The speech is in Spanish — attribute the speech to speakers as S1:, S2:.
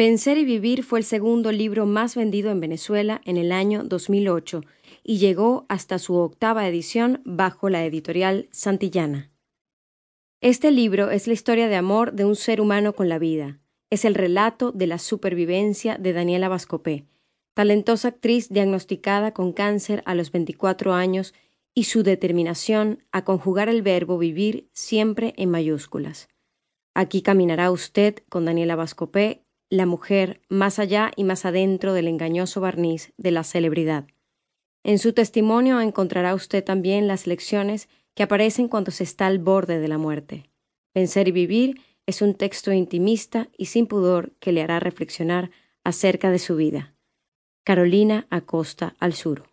S1: Pensar y Vivir fue el segundo libro más vendido en Venezuela en el año 2008 y llegó hasta su octava edición bajo la editorial Santillana. Este libro es la historia de amor de un ser humano con la vida. Es el relato de la supervivencia de Daniela Vascopé, talentosa actriz diagnosticada con cáncer a los 24 años y su determinación a conjugar el verbo vivir siempre en mayúsculas. Aquí caminará usted con Daniela Vascopé, la mujer más allá y más adentro del engañoso barniz de la celebridad. En su testimonio encontrará usted también las lecciones que aparecen cuando se está al borde de la muerte. Vencer y vivir es un texto intimista y sin pudor que le hará reflexionar acerca de su vida. Carolina Acosta al Sur.